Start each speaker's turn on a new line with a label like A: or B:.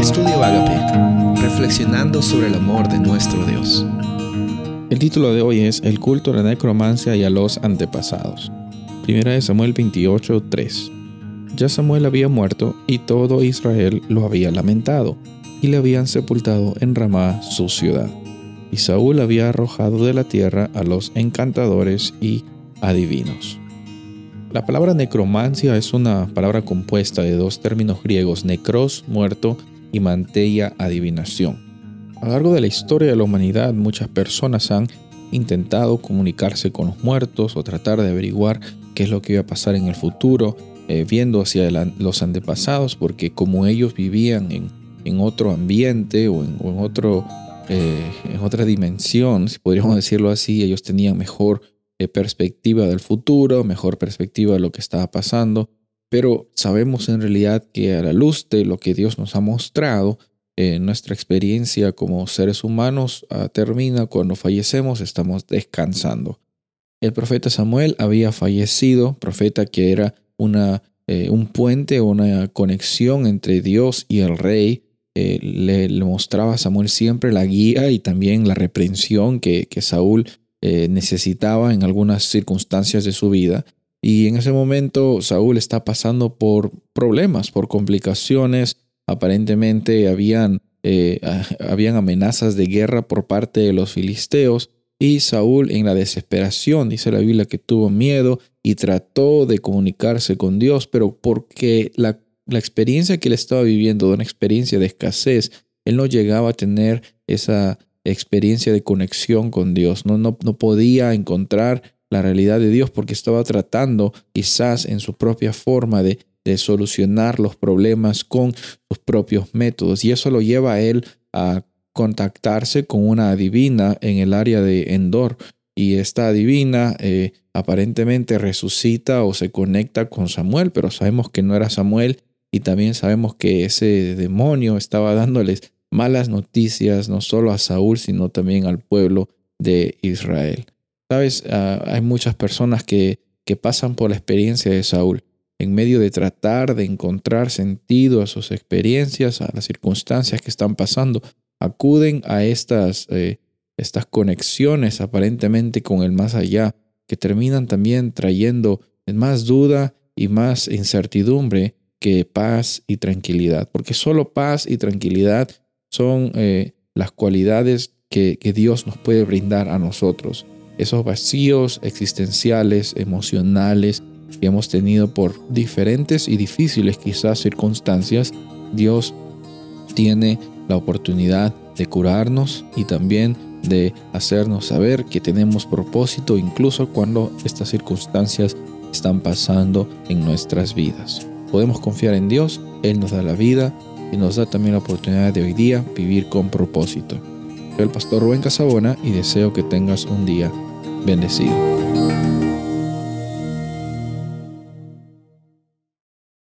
A: Estudio Agape, reflexionando sobre el amor de nuestro Dios.
B: El título de hoy es El culto a la necromancia y a los antepasados. Primera de Samuel 28, 3. Ya Samuel había muerto y todo Israel lo había lamentado, y le habían sepultado en Ramá su ciudad. Y Saúl había arrojado de la tierra a los encantadores y adivinos. La palabra necromancia es una palabra compuesta de dos términos griegos, necros, muerto, y mantella, adivinación. A lo largo de la historia de la humanidad, muchas personas han intentado comunicarse con los muertos o tratar de averiguar qué es lo que iba a pasar en el futuro, eh, viendo hacia los antepasados, porque como ellos vivían en, otro ambiente o en, otro, eh, en otra dimensión, si podríamos decirlo así, ellos tenían mejor eh, perspectiva del futuro, mejor perspectiva de lo que estaba pasando, pero sabemos en realidad que a la luz de lo que Dios nos ha mostrado, eh, nuestra experiencia como seres humanos ah, termina cuando fallecemos, estamos descansando. El profeta Samuel había fallecido, profeta que era una, eh, un puente, una conexión entre Dios y el rey. le, mostraba a Samuel siempre la guía y también la reprensión que, que Saúl eh, necesitaba en algunas circunstancias de su vida. Y en ese momento Saúl está pasando por problemas, por complicaciones. Aparentemente habían, eh, habían amenazas de guerra por parte de los filisteos. Y Saúl en la desesperación, dice la Biblia, que tuvo miedo y trató de comunicarse con Dios, pero porque la, la experiencia que él estaba viviendo, una experiencia de escasez, él no llegaba a tener esa experiencia de conexión con Dios. No, no, no podía encontrar la realidad de Dios porque estaba tratando quizás en su propia forma de, de solucionar los problemas con sus propios métodos. Y eso lo lleva a él a contactarse con una adivina en el área de Endor. Y esta adivina eh, aparentemente resucita o se conecta con Samuel, pero sabemos que no era Samuel y también sabemos que ese demonio estaba dándoles malas noticias no solo a Saúl, sino también al pueblo de Israel. Sabes, ah, hay muchas personas que, que pasan por la experiencia de Saúl. En medio de tratar de encontrar sentido a sus experiencias, a las circunstancias que están pasando, acuden a estas, eh, estas conexiones aparentemente con el más allá, que terminan también trayendo más duda y más incertidumbre que paz y tranquilidad, porque solo paz y tranquilidad son eh, las cualidades que, Dios nos puede brindar a nosotros. Esos vacíos existenciales, emocionales que hemos tenido por diferentes y difíciles quizás circunstancias, Dios tiene la oportunidad de curarnos y también de hacernos saber que tenemos propósito incluso cuando estas circunstancias están pasando en nuestras vidas. Podemos confiar en Dios, Él nos da la vida, y nos da también la oportunidad de hoy día vivir con propósito. Soy el pastor Rubén Casabona y deseo que tengas un día bendecido.